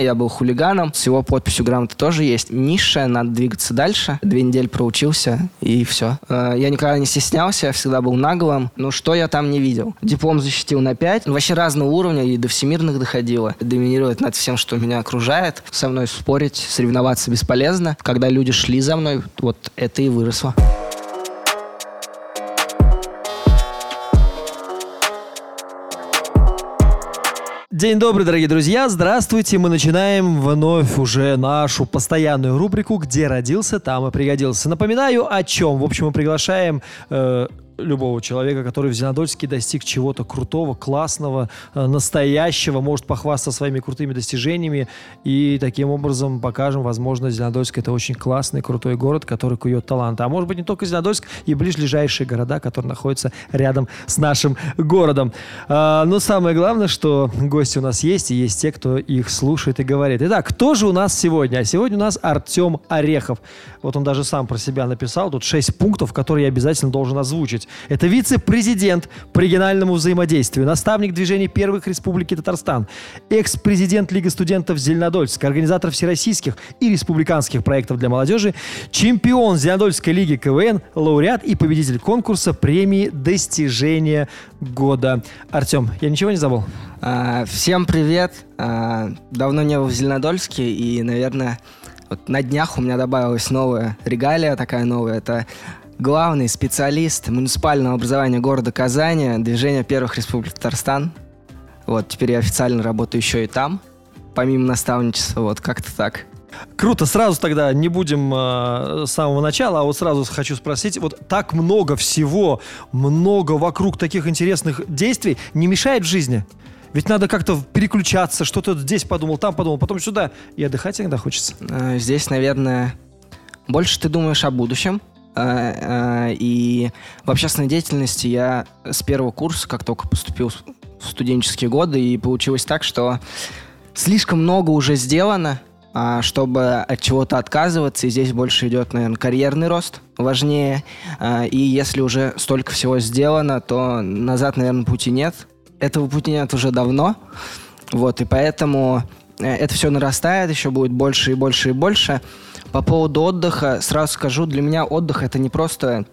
Я был хулиганом, с его подписью грамота тоже есть. Низшая, надо двигаться дальше. Две недели проучился, и все. Э, я никогда не стеснялся, я всегда был наглым. Ну, что я там не видел? Диплом защитил на 5. Вообще разного уровня, и до всемирных доходило. Доминировать над всем, что меня окружает. Со мной спорить, соревноваться бесполезно. Когда люди шли за мной, вот это и выросло. День добрый, дорогие друзья! Здравствуйте! Мы начинаем вновь уже нашу постоянную рубрику «Где родился, там и пригодился». Напоминаю, о чем. В общем, мы приглашаем э, любого человека, который в Зеленодольске достиг чего-то крутого, классного, э, настоящего, может похвастаться своими крутыми достижениями. И таким образом покажем, возможно, Зеленодольск это очень классный, крутой город, который кует таланты. А может быть не только Зеленодольск, и ближайшие города, которые находятся рядом с нашим городом. А, но самое главное, что гости у нас есть, и есть те, кто их слушает и говорит. Итак, кто же у нас сегодня? А сегодня у нас Артем Орехов. Вот он даже сам про себя написал. Тут шесть пунктов, которые я обязательно должен озвучить озвучить. Это вице-президент по региональному взаимодействию, наставник движения первых республики Татарстан, экс-президент Лиги студентов Зеленодольск, организатор всероссийских и республиканских проектов для молодежи, чемпион Зеленодольской лиги КВН, лауреат и победитель конкурса премии «Достижение года». Артем, я ничего не забыл? А, всем привет. А, давно не был в Зеленодольске, и, наверное, вот на днях у меня добавилась новая регалия такая новая. Это главный специалист муниципального образования города Казани, движения первых республик Татарстан. Вот, теперь я официально работаю еще и там, помимо наставничества, вот как-то так. Круто, сразу тогда не будем э, с самого начала, а вот сразу хочу спросить, вот так много всего, много вокруг таких интересных действий не мешает в жизни? Ведь надо как-то переключаться, что-то здесь подумал, там подумал, потом сюда, и отдыхать иногда хочется. Э, здесь, наверное, больше ты думаешь о будущем, и в общественной деятельности я с первого курса, как только поступил в студенческие годы, и получилось так, что слишком много уже сделано, а, чтобы от чего-то отказываться, и здесь больше идет, наверное, карьерный рост важнее. И если уже столько всего сделано, то назад, наверное, пути нет. Этого пути нет уже давно. Вот, и поэтому э, это все нарастает, еще будет больше и больше и больше. По поводу отдыха сразу скажу, для меня отдых это не просто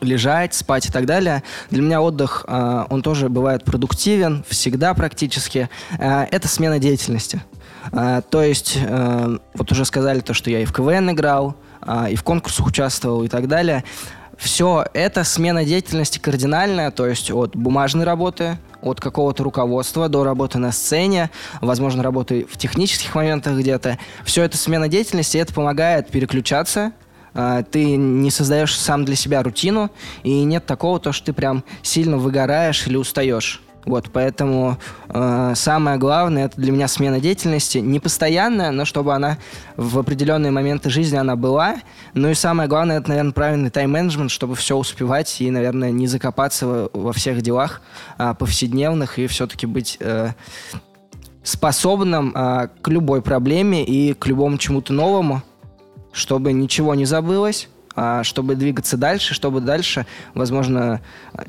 лежать, спать и так далее. Для меня отдых, э, он тоже бывает продуктивен, всегда практически. Э, это смена деятельности. Э, то есть, э, вот уже сказали то, что я и в КВН играл, и в конкурсах участвовал и так далее. Все это смена деятельности кардинальная, то есть от бумажной работы, от какого-то руководства до работы на сцене, возможно, работы в технических моментах где-то. Все это смена деятельности, это помогает переключаться, а, ты не создаешь сам для себя рутину, и нет такого, то, что ты прям сильно выгораешь или устаешь. Вот, поэтому э, самое главное это для меня смена деятельности, не постоянная, но чтобы она в определенные моменты жизни она была. Ну и самое главное это, наверное, правильный тайм-менеджмент, чтобы все успевать и, наверное, не закопаться во, во всех делах э, повседневных и все-таки быть э, способным э, к любой проблеме и к любому чему-то новому, чтобы ничего не забылось чтобы двигаться дальше, чтобы дальше, возможно,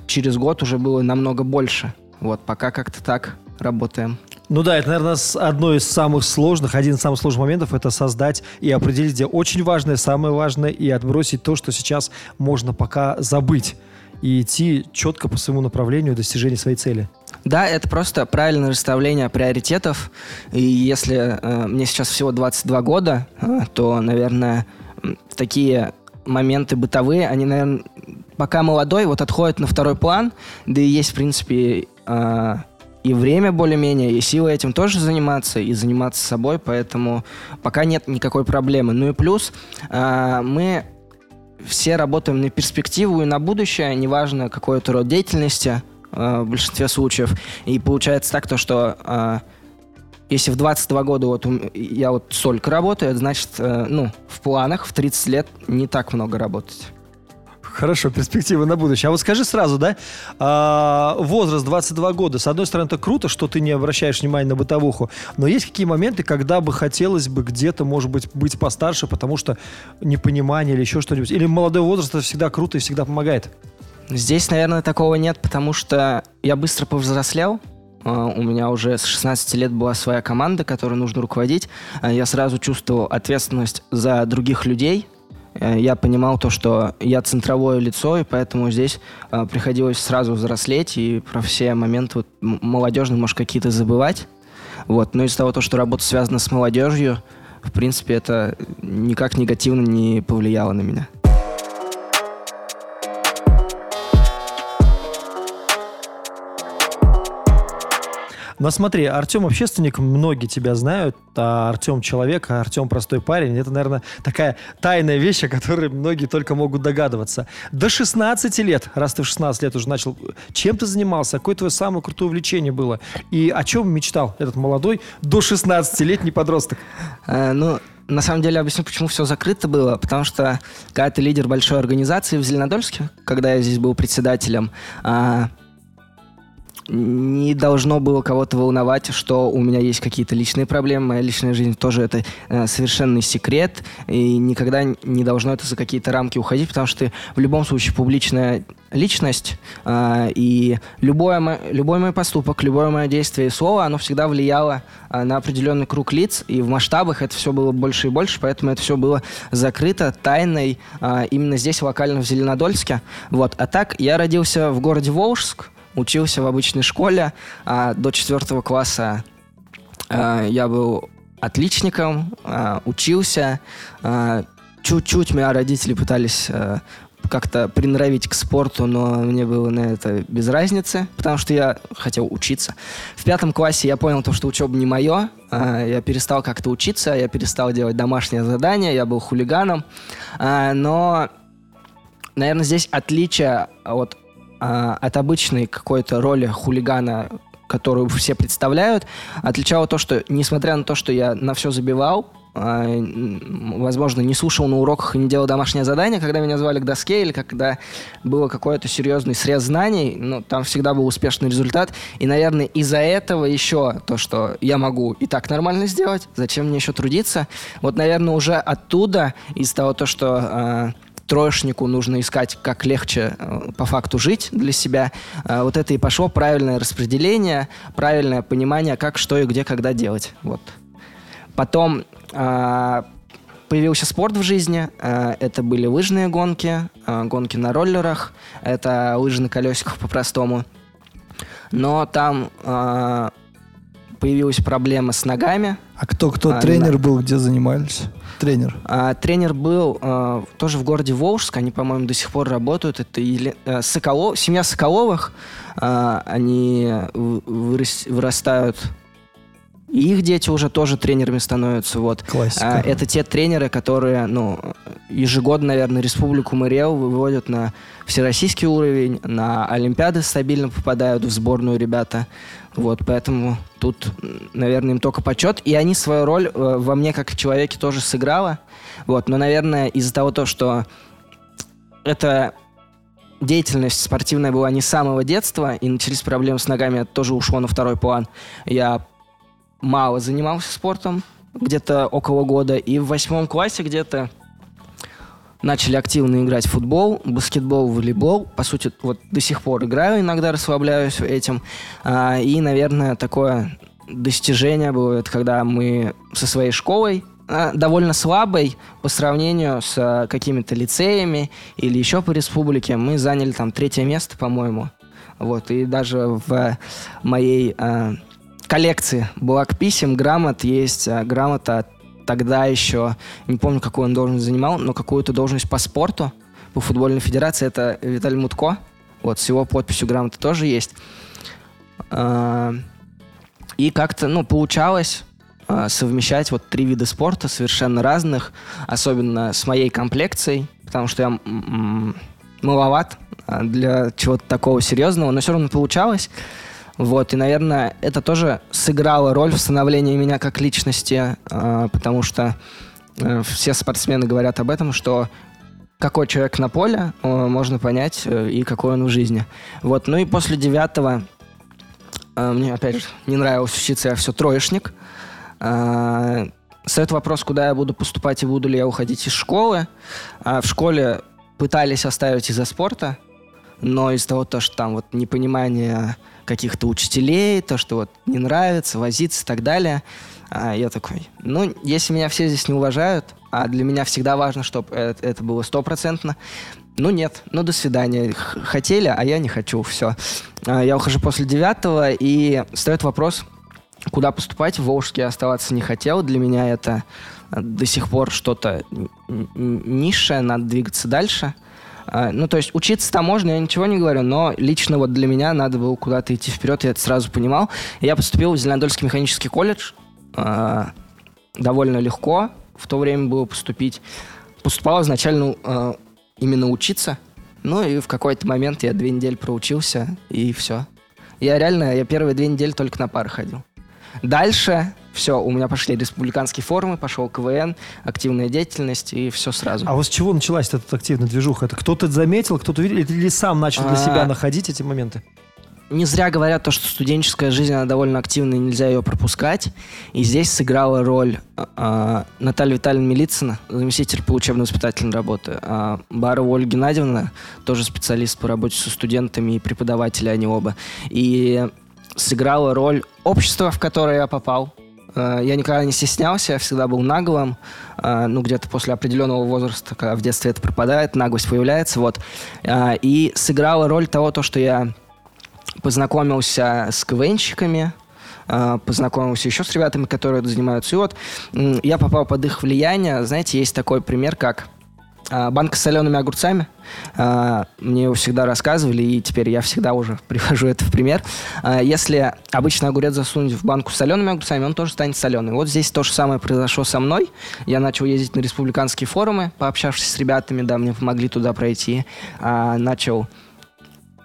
через год уже было намного больше. Вот, пока как-то так работаем. Ну да, это, наверное, одно из самых сложных, один из самых сложных моментов – это создать и определить, где очень важное, самое важное, и отбросить то, что сейчас можно пока забыть, и идти четко по своему направлению достижения своей цели. Да, это просто правильное расставление приоритетов. И если э, мне сейчас всего 22 года, э, то, наверное, такие моменты бытовые, они, наверное, пока молодой, вот отходят на второй план. Да и есть, в принципе, э, и время более-менее, и силы этим тоже заниматься, и заниматься собой, поэтому пока нет никакой проблемы. Ну и плюс э, мы все работаем на перспективу и на будущее, неважно какой это род деятельности э, в большинстве случаев. И получается так, то, что э, если в 22 года вот я вот столько работаю, значит, э, ну, в планах в 30 лет не так много работать. Хорошо, перспективы на будущее. А вот скажи сразу, да, а, возраст 22 года. С одной стороны, это круто, что ты не обращаешь внимания на бытовуху, но есть какие моменты, когда бы хотелось бы где-то, может быть, быть постарше, потому что непонимание или еще что-нибудь. Или молодой возраст это всегда круто и всегда помогает? Здесь, наверное, такого нет, потому что я быстро повзрослел, а, у меня уже с 16 лет была своя команда, которой нужно руководить. А, я сразу чувствовал ответственность за других людей. Э, я понимал то, что я центровое лицо, и поэтому здесь а, приходилось сразу взрослеть и про все моменты вот, молодежные, может, какие-то забывать. Вот. Но из-за того, что работа связана с молодежью, в принципе, это никак негативно не повлияло на меня. Но смотри, Артем общественник, многие тебя знают, а Артем человек, а Артем простой парень. Это, наверное, такая тайная вещь, о которой многие только могут догадываться. До 16 лет, раз ты в 16 лет уже начал, чем ты занимался? Какое твое самое крутое увлечение было? И о чем мечтал этот молодой до 16-летний подросток? А, ну, на самом деле объясню, почему все закрыто было. Потому что когда ты лидер большой организации в Зеленодольске, когда я здесь был председателем, а, не должно было кого-то волновать, что у меня есть какие-то личные проблемы. Моя личная жизнь тоже это э, совершенный секрет, и никогда не должно это за какие-то рамки уходить, потому что ты в любом случае публичная личность, э, и любое, мо- любой мой поступок, любое мое действие и слово, оно всегда влияло э, на определенный круг лиц, и в масштабах это все было больше и больше, поэтому это все было закрыто, тайной, э, именно здесь, локально в Зеленодольске. Вот. А так, я родился в городе Волжск, учился в обычной школе. А до четвертого класса а, я был отличником, а, учился. А, чуть-чуть меня родители пытались а, как-то приноровить к спорту, но мне было на это без разницы, потому что я хотел учиться. В пятом классе я понял то, что учеба не мое. Я перестал как-то учиться, я перестал делать домашние задания, я был хулиганом. Но, наверное, здесь отличие от а, от обычной какой-то роли хулигана, которую все представляют, отличало то, что, несмотря на то, что я на все забивал, а, возможно, не слушал на уроках и не делал домашнее задание, когда меня звали к доске или когда было какой-то серьезный срез знаний, ну, там всегда был успешный результат. И, наверное, из-за этого еще то, что я могу и так нормально сделать, зачем мне еще трудиться? Вот, наверное, уже оттуда, из того, то, что а, троечнику нужно искать, как легче э, по факту жить для себя. Э, вот это и пошло правильное распределение, правильное понимание, как, что и где, когда делать. Вот. Потом э, появился спорт в жизни. Это были лыжные гонки, гонки на роллерах. Это лыжи на колесиках по-простому. Но там появилась проблема с ногами. А кто кто а, тренер на... был, где занимались? Тренер. А, тренер был а, тоже в городе Волжск, они, по-моему, до сих пор работают. Это Еле... а, Соколов... семья Соколовых. А, они вырас... вырастают и их дети уже тоже тренерами становятся. Вот. Классика. А, это те тренеры, которые ну, ежегодно, наверное, Республику Мариэл выводят на всероссийский уровень, на Олимпиады стабильно попадают в сборную ребята. Вот, поэтому тут, наверное, им только почет. И они свою роль э, во мне как человеке тоже сыграла. Вот, но, наверное, из-за того, то, что это деятельность спортивная была не с самого детства, и начались проблемы с ногами, это тоже ушло на второй план. Я мало занимался спортом, где-то около года, и в восьмом классе где-то начали активно играть в футбол, баскетбол, волейбол. По сути, вот до сих пор играю, иногда расслабляюсь этим. А, и, наверное, такое достижение было, это когда мы со своей школой а, довольно слабой по сравнению с а, какими-то лицеями или еще по республике. Мы заняли там третье место, по-моему. Вот, и даже в моей а, коллекции благ писем, грамот есть а, грамота тогда еще, не помню, какую он должность занимал, но какую-то должность по спорту, по футбольной федерации, это Виталий Мутко. Вот, с его подписью грамоты тоже есть. А, и как-то, ну, получалось а, совмещать вот три вида спорта совершенно разных, особенно с моей комплекцией, потому что я маловат а, для чего-то такого серьезного, но все равно получалось. Вот, и, наверное, это тоже сыграло роль в становлении меня как личности, э, потому что э, все спортсмены говорят об этом, что какой человек на поле, можно понять, э, и какой он в жизни. Вот, ну и после девятого э, мне, опять же, не нравилось учиться, я все троечник. Э, Стоит вопрос, куда я буду поступать и буду ли я уходить из школы. А в школе пытались оставить из-за спорта, но из-за того, что там вот непонимание каких-то учителей, то, что вот не нравится, возиться и так далее. А я такой, ну, если меня все здесь не уважают, а для меня всегда важно, чтобы это, это было стопроцентно, ну нет, ну до свидания. Хотели, а я не хочу, все. Я ухожу после девятого, и встает вопрос, куда поступать. В Волжске оставаться не хотел. Для меня это э, до сих пор что-то низшее, надо двигаться дальше. А, Ну, то есть учиться там можно, я ничего не говорю, но лично вот для меня надо было куда-то идти вперед, я это сразу понимал. Я поступил в Зеленодольский механический колледж. А, Довольно легко в то время было поступить. Поступал изначально э, именно учиться. Ну и в какой-то момент я две недели проучился, и все. Я реально, я первые две недели только на пары ходил. Дальше все, у меня пошли республиканские форумы, пошел КВН, активная деятельность, и все сразу. А вот с чего началась эта активная движуха? Это кто-то заметил, кто-то видел, или сам начал для себя А. находить эти моменты? Не зря говорят то, что студенческая жизнь, она довольно активная, нельзя ее пропускать. И здесь сыграла роль а, Наталья Витальевна Милицына, заместитель по учебно-воспитательной работе, а Барова Ольга Геннадьевна, тоже специалист по работе со студентами и преподаватели, они оба. И сыграла роль общества, в которое я попал. А, Я никогда не стеснялся, я всегда был наглым. А, Ну, где-то после определенного возраста, когда в детстве это пропадает, наглость появляется, вот. А, И сыграла роль того, то, что я познакомился с КВНщиками, а, познакомился еще с ребятами, которые занимаются. И вот я попал под их влияние. Знаете, есть такой пример, как банка с солеными огурцами. А, Мне его всегда рассказывали, и теперь я всегда уже привожу это в пример. А, Если обычный огурец засунуть в банку с солеными огурцами, он тоже станет соленый. Вот здесь то же самое произошло со мной. Я начал ездить на республиканские форумы, пообщавшись с ребятами, да, мне помогли туда пройти. А, Начал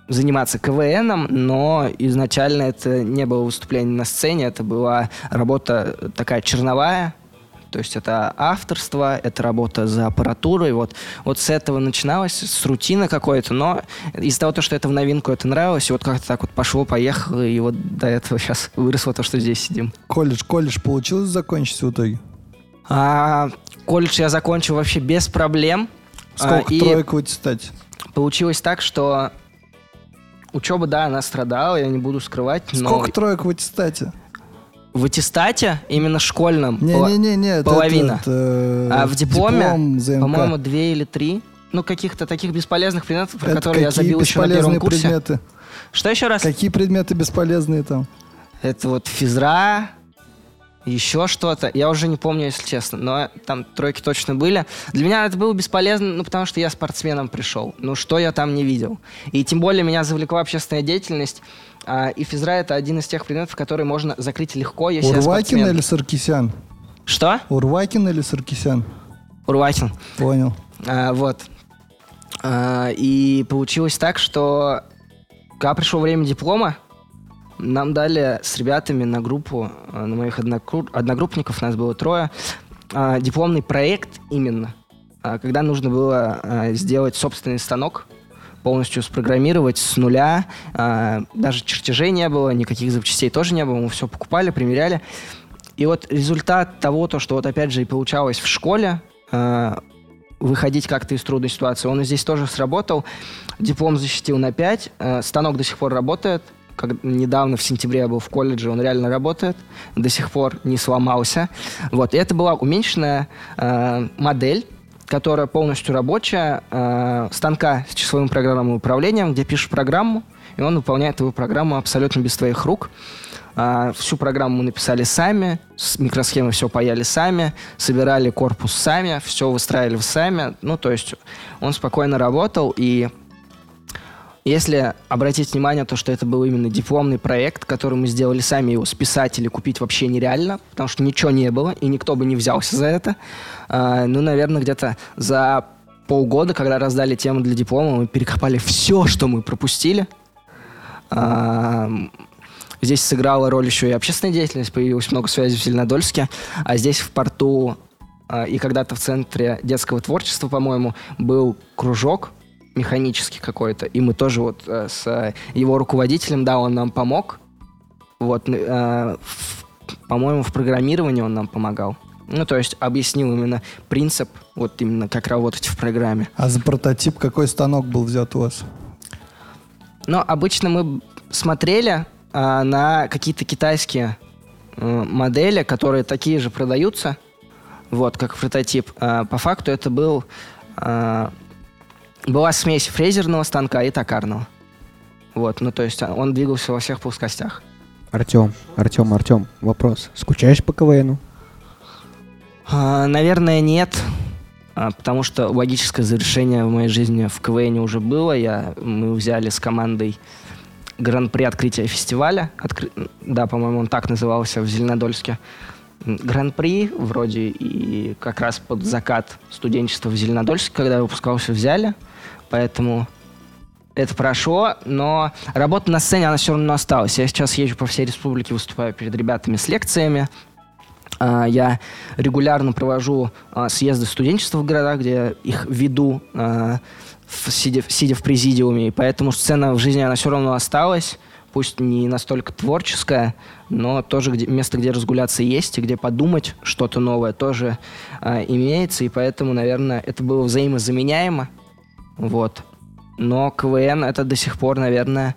заниматься КВНом, но изначально это не было выступление на сцене, это была работа такая черновая, то есть это авторство, это работа за аппаратурой. Вот, вот с этого начиналось, с рутины какой-то, но из-за того, что это в новинку, это нравилось, и вот как-то так вот пошло-поехало, и вот до этого сейчас выросло то, что здесь сидим. Колледж, колледж получилось закончить в итоге? А, колледж я закончил вообще без проблем. А, Сколько и троек в аттестате? получилось так, что учеба, да, она страдала, я не буду скрывать, но Сколько троек в аттестате? В аттестате, именно школьном, пола- Не-не-не, это- половина. это, а в дипломе, диплом по-моему, две или три. Ну, каких-то таких бесполезных предметов, про Это которые я забил еще на первом курсе. предметы? Что еще раз? Какие предметы бесполезные там? Это вот физра, еще что-то. Я уже не помню, если честно, но там тройки точно были. Для меня это было бесполезно, ну, потому что я спортсменом пришел. Ну, что я там не видел. И тем более меня завлекла общественная деятельность. а, и физра — это один из тех предметов, которые можно закрыть легко, если я Урвакин спортсмен. или Саркисян? Что? Урвакин или Саркисян? Урватин. Понял. А, вот. А, и получилось так, что когда пришло время диплома, нам дали с ребятами на группу, а, на моих одногруппников, нас было трое, а, дипломный проект именно, а, когда нужно было а, сделать собственный станок, полностью спрограммировать с нуля. Даже чертежей не было, никаких запчастей тоже не было. Мы все покупали, примеряли. И вот результат того, то, что вот опять же и получалось в школе, выходить как-то из трудной ситуации, он здесь тоже сработал. Диплом защитил на 5, станок до сих пор работает. Как недавно, в сентябре я был в колледже, он реально работает, до сих пор не сломался. Вот, и это была уменьшенная э, модель, которая полностью рабочая, э, станка с числовым программным управлением, где пишешь программу, и он выполняет твою программу абсолютно без твоих рук. А, всю программу мы написали сами, с микросхемы все паяли сами, собирали корпус сами, все выстраивали сами. Ну, то есть он спокойно работал, и если обратить внимание, то, что это был именно дипломный проект, который мы сделали сами, его списать или купить вообще нереально, потому что ничего не было, и никто бы не взялся за это. А, ну, наверное, где-то за полгода, когда раздали тему для диплома, мы перекопали все, что мы пропустили. А, Здесь сыграла роль еще и общественная деятельность, появилось много связей в Зеленодольске, а здесь в порту а, и когда-то в центре детского творчества, по-моему, был кружок механический какой-то, и мы тоже вот э, с э, его руководителем, да, он нам помог, вот, э, по-моему, в программировании он нам помогал. Ну, то есть объяснил именно принцип, вот именно как работать в программе. А за прототип какой станок был взят у вас? Но обычно мы смотрели, а, на какие-то китайские э, модели, которые такие же продаются, вот, как прототип. А, по факту это был, была смесь фрезерного станка и токарного. Вот, ну то есть он двигался во всех плоскостях. Артем, Артем, Артем, вопрос. Скучаешь по КВНу? А, наверное, нет. А, потому что логическое завершение в моей жизни в КВН уже было. Я, мы взяли с командой гран-при открытия фестиваля. Откры... Да, по-моему, он так назывался в Зеленодольске. Гран-при вроде и как раз под закат студенчества в Зеленодольске, когда я выпускался, взяли. Поэтому это прошло, но работа на сцене, она все равно осталась. Я сейчас езжу по всей республике, выступаю перед ребятами с лекциями. А, я регулярно провожу а, съезды студенчества в городах, где я их веду, а, сидя, в президиуме. И поэтому сцена в жизни, она все равно осталась. Пусть не настолько творческая, но тоже где, место, где разгуляться есть, и где подумать что-то новое тоже имеется. И поэтому, наверное, это было взаимозаменяемо. Вот. Но КВН это до сих пор, наверное,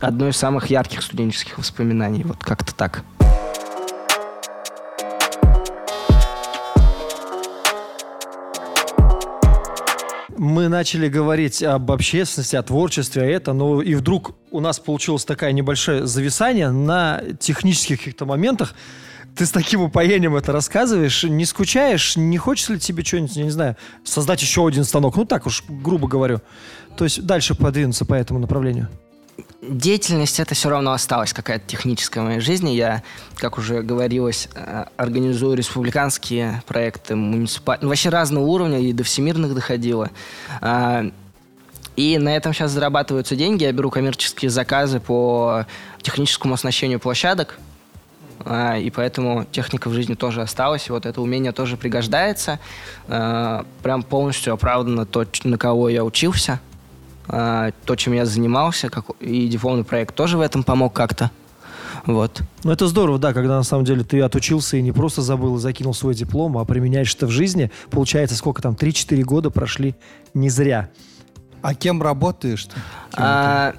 одно из самых ярких студенческих воспоминаний. Вот как-то так. мы начали говорить об общественности, о творчестве, а это, но и вдруг у нас получилось такое небольшое зависание на технических каких-то моментах. Ты с таким упоением это рассказываешь, не скучаешь, не хочется ли тебе что-нибудь, я не знаю, создать еще один станок? Ну так уж, грубо говорю. То есть дальше подвинуться по этому направлению деятельность это все равно осталась какая-то техническая в моей жизни. Я, как уже говорилось, э, организую республиканские проекты, муниципальные, ну, вообще разного уровня, и до всемирных доходило. А, и на этом сейчас зарабатываются деньги. Я беру коммерческие заказы по техническому оснащению площадок. А, и поэтому техника в жизни тоже осталась. И вот это умение тоже пригождается. А, прям полностью оправдано то, на кого я учился. А, то, чем я занимался, как, и дипломный проект тоже в этом помог как-то. Вот. Ну, это здорово, да, когда на самом деле ты отучился и не просто забыл и закинул свой диплом, а применяешь это в жизни. Получается, сколько там, 3-4 года прошли не зря. А кем работаешь ты? а,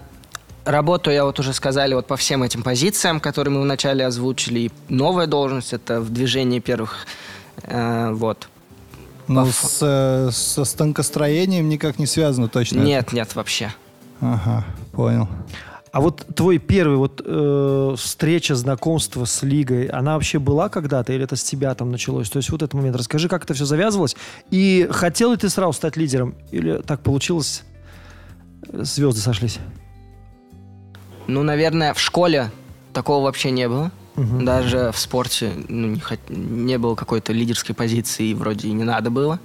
работаю я вот уже сказали вот по всем этим позициям, которые мы вначале озвучили. И новая должность это в движении первых. Э, вот. Но ну, с, э, со станкостроением никак не связано точно? Нет, это? нет, вообще. Ага, понял. А вот твой первый вот э, встреча, знакомство с Лигой, она вообще была когда-то или это с тебя там началось? То есть вот этот момент, расскажи, как это все завязывалось. И хотел ли ты сразу стать лидером? Или так получилось, звезды сошлись? Ну, наверное, в школе такого вообще не было. Угу. Даже в спорте ну, не, не было какой-то лидерской позиции, и вроде и не надо было.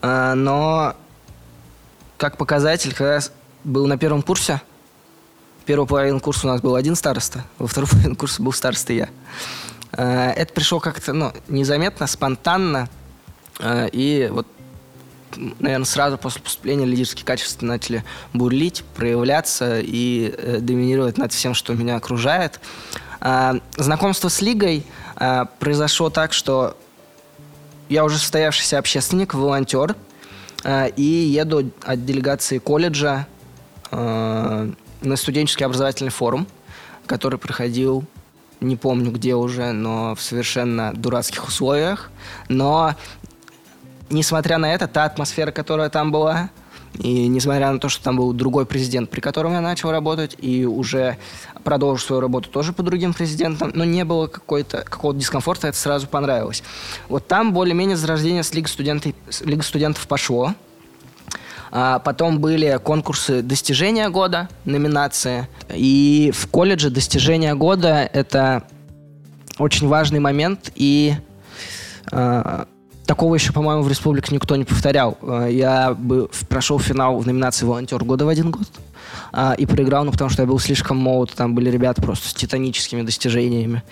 А, но как показатель, когда я был на первом курсе, первую половину курса у нас был один староста, во вторую половину курса был староста я. А, это пришло как-то ну, незаметно, спонтанно, а, и вот наверное, сразу после поступления лидерские качества начали бурлить, проявляться и э, доминировать над всем, что меня окружает. А, знакомство с Лигой а, произошло так, что я уже состоявшийся общественник, волонтер, а, и еду от делегации колледжа на студенческий образовательный форум, который проходил, не помню где уже, но в совершенно дурацких условиях. Но, несмотря на это, та атмосфера, которая там была, и несмотря на то, что там был другой президент, при котором я начал работать, и уже продолжил свою работу тоже по другим президентам, но не было какой-то, какого-то дискомфорта, это сразу понравилось. Вот там более-менее зарождение с Лиги, студенты, Лиги студентов пошло. А потом были конкурсы достижения года, номинации. И в колледже достижения года это очень важный момент, и э, Такого еще, по-моему, в республике никто не повторял. Э, я бы прошел финал в номинации «Волонтер года» в один год а, и проиграл, ну, потому что я был слишком молод. Там были ребята просто с титаническими достижениями.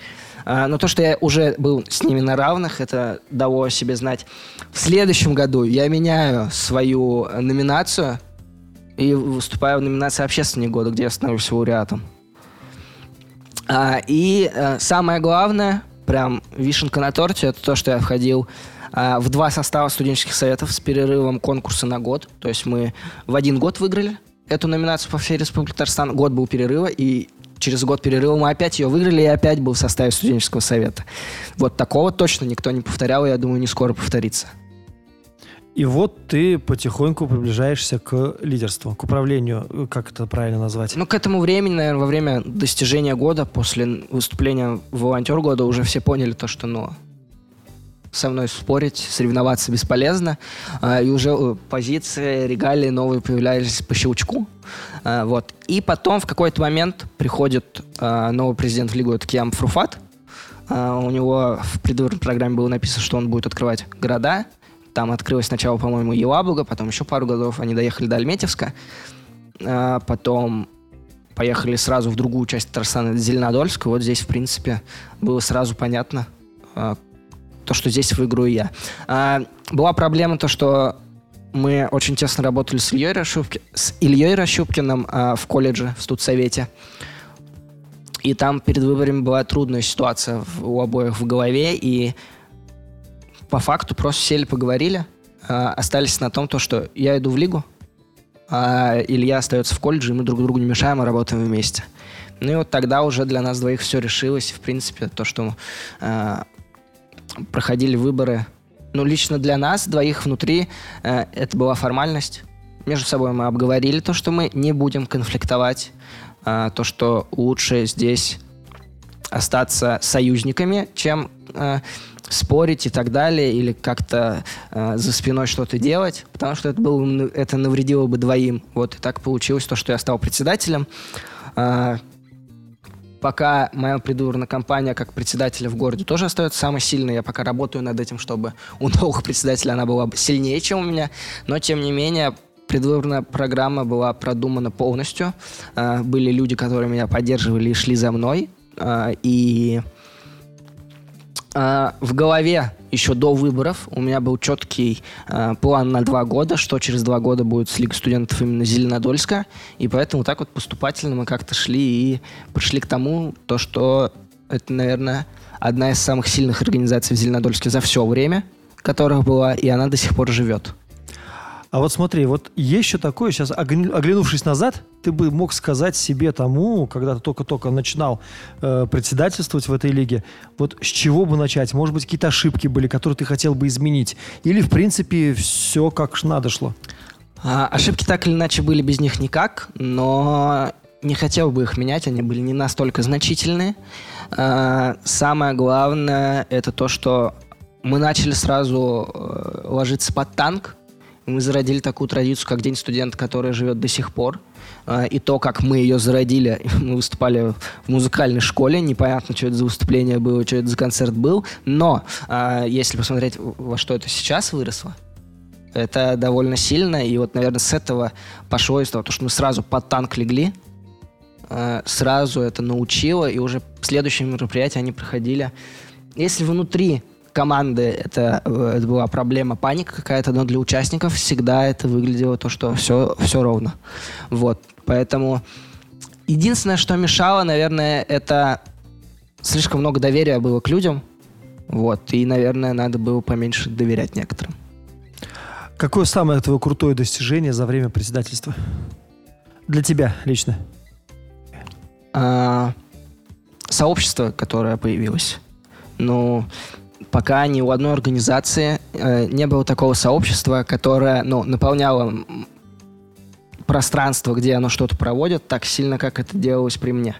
А, но то, что я уже был с ними на равных, это дало о себе знать. В следующем году я меняю свою номинацию и выступаю в номинации «Общественник года», где я становлюсь лауреатом. И самое главное, прям вишенка на торте, это то, что я входил в два состава студенческих советов с перерывом конкурса на год. То есть мы в один год выиграли эту номинацию по всей Республике Татарстан. Год был перерыва, и через год перерыва мы опять ее выиграли и опять был в составе студенческого совета. Вот такого точно никто не повторял, и я думаю, не скоро повторится. И вот ты потихоньку приближаешься к лидерству, к управлению, как это правильно назвать? Ну, к этому времени, наверное, во время достижения года, после выступления в волонтер года, уже все поняли то, что, ну, со мной спорить, соревноваться бесполезно. А, и уже э, позиции, регалии новые появлялись по щелчку. А, вот. И потом в какой-то момент приходит а, новый президент в Лигу, это Киам Фруфат. У него в предвыборной программе было написано, что он будет открывать города, там открылось сначала, по-моему, Елабуга, потом еще пару годов они доехали до Альметьевска. Потом поехали сразу в другую часть Татарстана, Зеленодольск. вот здесь, в принципе, было сразу понятно, то, что здесь выиграю я. А, была проблема то, что мы очень тесно работали с Ильей, Рашубки, с Ильей Ращупкиным а, в колледже, в студсовете. И там перед выборами была трудная ситуация у обоих в голове, и по факту просто сели, поговорили, э, остались на том, то, что я иду в лигу, а Илья остается в колледже, и мы друг другу не мешаем, а работаем вместе. Ну и вот тогда уже для нас двоих все решилось. В принципе, то, что э, проходили выборы, ну, лично для нас двоих внутри э, это была формальность. Между собой мы обговорили то, что мы не будем конфликтовать, э, то, что лучше здесь остаться союзниками, чем э, спорить и так далее, или как-то э, за спиной что-то делать, потому что это, было, это навредило бы двоим. Вот и так получилось то, что я стал председателем. Э, пока моя предвыборная кампания как председателя в городе тоже остается самой сильной. Я пока работаю над этим, чтобы у нового председателя она была сильнее, чем у меня. Но, тем не менее, предвыборная программа была продумана полностью. Э, были люди, которые меня поддерживали и шли за мной. Э, и э, в голове еще до выборов у меня был четкий э, план на два года, что через два года будет с Лигой студентов именно Зеленодольска. И поэтому так вот поступательно мы как-то шли и пришли к тому, то, что это, наверное, одна из самых сильных организаций в Зеленодольске за все время, которых была, и она до сих пор живет. А вот смотри, вот есть еще такое, сейчас оглянувшись назад, ты бы мог сказать себе тому, когда ты только-только начинал э, председательствовать в этой лиге, вот с чего бы начать? Может быть, какие-то ошибки были, которые ты хотел бы изменить? Или, в принципе, все как надо шло? А, ошибки так или иначе были без них никак, но не хотел бы их менять, они были не настолько значительные. А, самое главное это то, что мы начали сразу э, ложиться под танк, мы зародили такую традицию, как День студента, которая живет до сих пор. А, и то, как мы ее зародили, мы выступали в музыкальной школе, непонятно, что это за выступление было, что это за концерт был, но а, если посмотреть, во что это сейчас выросло, это довольно сильно, и вот, наверное, с этого пошло из того, что мы сразу под танк легли, а, сразу это научило, и уже следующие мероприятия они проходили. Если внутри команды это, э, это была проблема, паника какая-то, но для участников всегда это выглядело то, что все, все ровно. Вот, поэтому единственное, что мешало, наверное, это слишком много доверия было к людям, вот, и, наверное, надо было поменьше доверять некоторым. Какое самое твое крутое достижение за время председательства? Для тебя лично? А, сообщество, которое появилось. Ну, пока ни у одной организации э, не было такого сообщества, которое ну, наполняло пространство, где оно что-то проводит, так сильно, как это делалось при мне.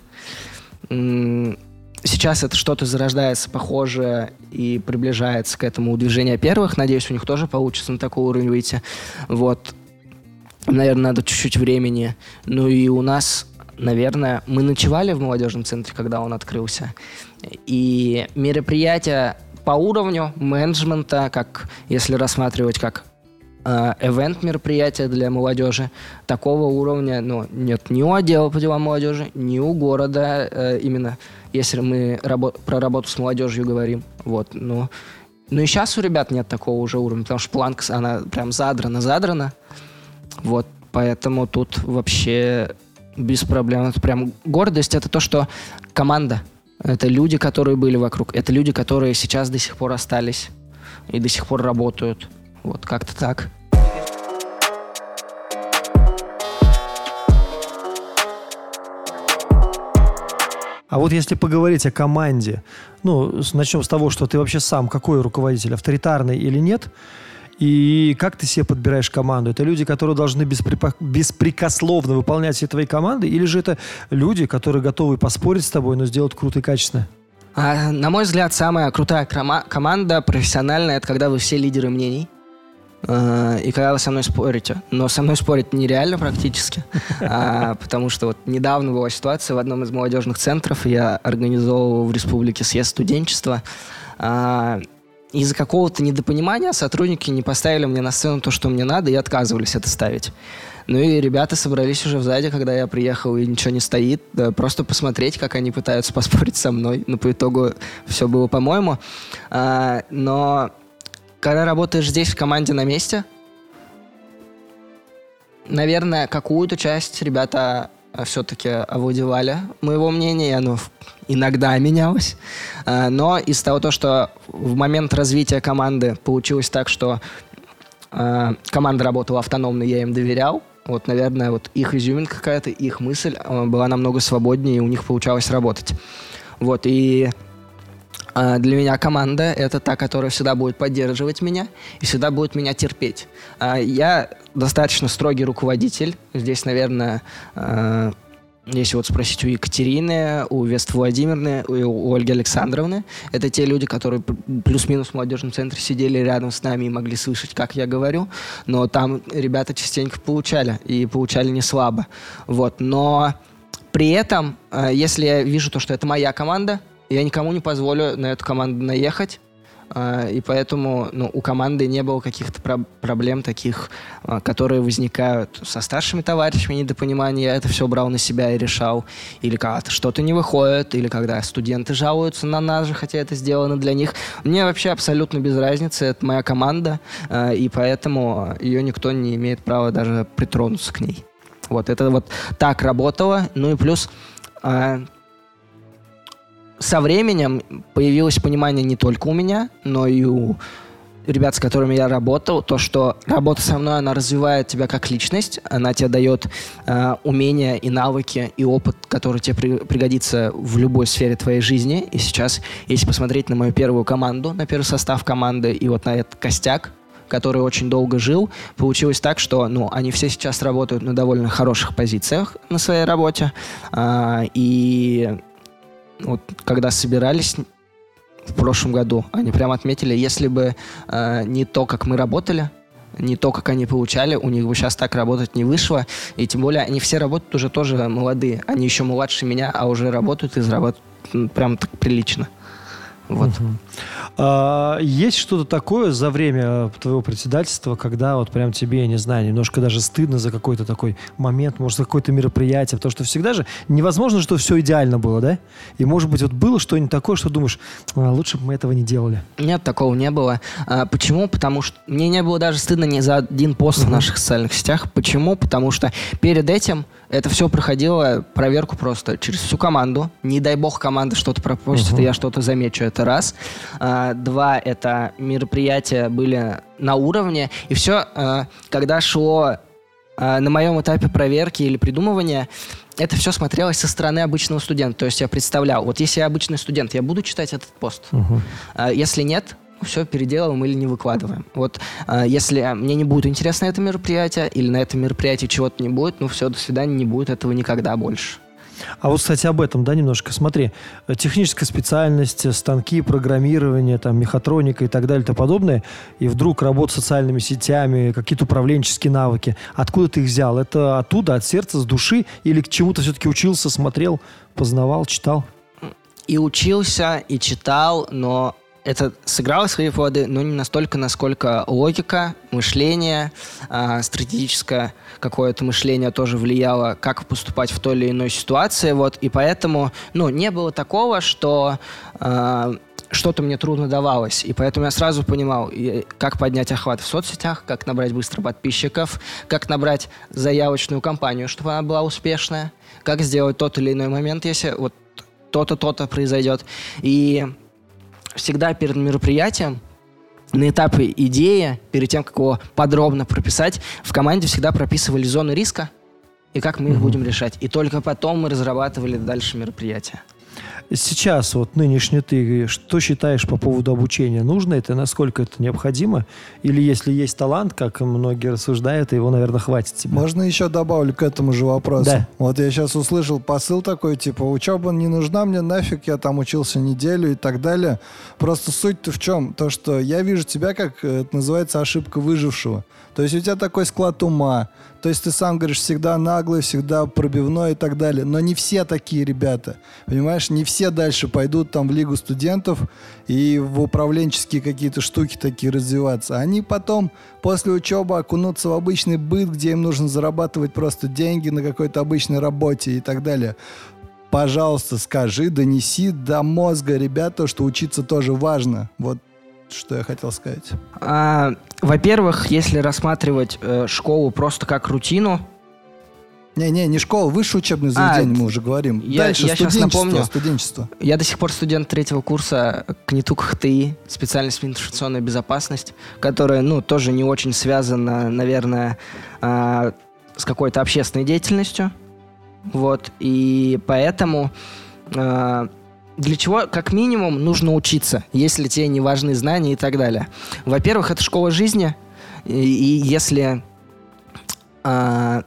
Сейчас это что-то зарождается похожее и приближается к этому движению первых. Надеюсь, у них тоже получится на такой уровень выйти. Вот. Наверное, надо чуть-чуть времени. Ну и у нас, наверное, мы ночевали в молодежном центре, когда он открылся. И мероприятия по уровню менеджмента, как если рассматривать как э, event мероприятия для молодежи, такого уровня ну, нет ни у отдела по делам молодежи, ни у города, э, именно если мы рабо- про работу с молодежью говорим. Вот, ну, ну и сейчас у ребят нет такого уже уровня, потому что планка, она прям задрана-задрана. Вот, поэтому тут вообще без проблем. Это прям гордость, это то, что команда это люди, которые были вокруг. Это люди, которые сейчас до сих пор остались и до сих пор работают. Вот как-то так. А вот если поговорить о команде, ну, начнем с того, что ты вообще сам какой руководитель, авторитарный или нет, и как ты себе подбираешь команду? Это люди, которые должны беспрепо- беспрекословно выполнять все твои команды, или же это люди, которые готовы поспорить с тобой, но сделать круто и качественно? А, на мой взгляд, самая крутая крома- команда профессиональная, это когда вы все лидеры мнений. А, И когда вы со мной спорите. Но со мной спорить нереально практически. А, Потому что вот недавно была ситуация в одном из молодежных центров. Я организовывал в республике съезд студенчества. Из-за какого-то недопонимания сотрудники не поставили мне на сцену то, что мне надо, и отказывались это ставить. Ну и ребята собрались уже в зале, когда я приехал, и ничего не стоит. Просто посмотреть, как они пытаются поспорить со мной. Но по итогу все было по-моему. А, но когда работаешь здесь в команде на месте, наверное, какую-то часть ребята все-таки овладевали моего мнения, оно иногда менялось. А, Но из того, то, что в момент развития команды получилось так, что а, команда работала автономно, я им доверял. Вот, наверное, вот их изюминка какая-то, их мысль а, была намного свободнее, и у них получалось работать. Вот, и а, для меня команда — это та, которая всегда будет поддерживать меня и всегда будет меня терпеть. А, Я достаточно строгий руководитель. Здесь, наверное, а, если вот спросить у Екатерины, у Вест Владимировны, у Ольги Александровны, это те люди, которые плюс-минус в молодежном центре сидели рядом с нами и могли слышать, как я говорю. Но там ребята частенько получали, и получали не слабо. Вот. Но при этом, если я вижу то, что это моя команда, я никому не позволю на эту команду наехать. э, И поэтому ну, у команды не было каких-то про- проблем таких, э, которые возникают со старшими товарищами, недопонимания. Я это все брал на себя и решал. Или когда что-то не выходит, или когда студенты жалуются на нас же, хотя это сделано для них. Мне вообще абсолютно без разницы. Это моя команда, э, и поэтому ее никто не имеет права даже притронуться к ней. Вот, это вот так работало. Ну и плюс со временем появилось понимание не только у меня, но и у ребят, с которыми я работал, то, что работа со мной, она развивает тебя как личность, она тебе дает э, умения и навыки, и опыт, который тебе при- пригодится в любой сфере твоей жизни. И сейчас, если посмотреть на мою первую команду, на первый состав команды, и вот на этот костяк, который очень долго жил, получилось так, что ну, они все сейчас работают на довольно хороших позициях на своей работе. А, и вот когда собирались в прошлом году, они прямо отметили, если бы э, не то, как мы работали, не то, как они получали, у них бы сейчас так работать не вышло. И тем более они все работают уже тоже молодые. Они еще младше меня, а уже работают и зарабатывают прям так прилично. Вот. Мгм. А, есть что-то такое за время твоего председательства, когда вот прям тебе, я не знаю, немножко даже стыдно за какой-то такой момент, может, за какое-то мероприятие, потому что всегда же невозможно, что все идеально было, да? И, может быть, вот было что-нибудь такое, что думаешь, «А, лучше бы мы этого не делали. Нет, такого не было. А, почему? Потому что мне не было даже стыдно ни за один пост в наших социальных сетях. Почему? Потому что перед этим это все проходило проверку просто через всю команду. Не дай бог команда что-то пропустит, и я что-то замечу. Это раз. А, два, это мероприятия были на уровне. И все, когда шло а, на моем этапе проверки или придумывания, это все смотрелось со стороны обычного студента. То есть я представлял, вот если я обычный студент, я буду читать этот пост. А Если нет, все переделываем или не выкладываем. Вот а, если мне не будет интересно это мероприятие, или на этом мероприятии чего-то не будет, ну все, до свидания, не будет этого никогда больше. А вот, кстати, об этом, да, немножко. Смотри, э, техническая специальность, э, станки, программирование, там, мехатроника и так далее и тому подобное, и вдруг работа с социальными сетями, какие-то управленческие навыки. Откуда ты их взял? Это оттуда, от сердца, с души? Или к чему-то все-таки учился, смотрел, познавал, читал? И учился, и читал, но это сыграло свои плоды, но не настолько, насколько логика, мышление, а, стратегическое какое-то мышление тоже влияло, как поступать в той или иной ситуации. Вот, и поэтому ну, не было такого, что а, что-то мне трудно давалось. И поэтому я сразу понимал, как поднять охват в соцсетях, как набрать быстро подписчиков, как набрать заявочную кампанию, чтобы она была успешная, как сделать тот или иной момент, если вот то-то, то-то произойдет. И всегда перед мероприятием на этапе идеи, перед тем, как его подробно прописать, в команде всегда прописывали зоны риска и как мы их будем решать. И только потом мы разрабатывали дальше мероприятие. Сейчас вот нынешний ты что считаешь по поводу обучения? Нужно это? Насколько это необходимо? Или если есть талант, как многие рассуждают, его, наверное, хватит тебе? Можно еще добавлю к этому же вопросу. Да. Вот я сейчас услышал посыл такой, типа, учеба не нужна мне нафиг, я там учился неделю и так далее. Просто суть-то в чем? То, что я вижу тебя как, э, это называется, ошибка выжившего. То есть у тебя такой склад ума. То есть ты сам говоришь, всегда наглый, всегда пробивной и так далее. Но не все такие ребята. Понимаешь, не все дальше пойдут там в Лигу студентов и в управленческие какие-то штуки такие развиваться. Они потом после учебы окунутся в обычный быт, где им нужно зарабатывать просто деньги на какой-то обычной работе и так далее. Пожалуйста, скажи, донеси до мозга ребята, что учиться тоже важно. Вот что я хотел сказать. А, во-первых, если рассматривать э, школу просто как рутину, Не-не, не школа, высшее учебное А, заведение, мы уже говорим. я- Дальше я студенчество, напомню. студенчество. я до сих пор студент третьего курса КНИТУ ХТИ, специальность информационная безопасность, которая, ну, тоже не очень связана, наверное, а, с какой-то общественной деятельностью. Вот, и поэтому а, для чего, как минимум, нужно учиться, если тебе не важны знания и так далее. Во-первых, это школа жизни, и, и если а,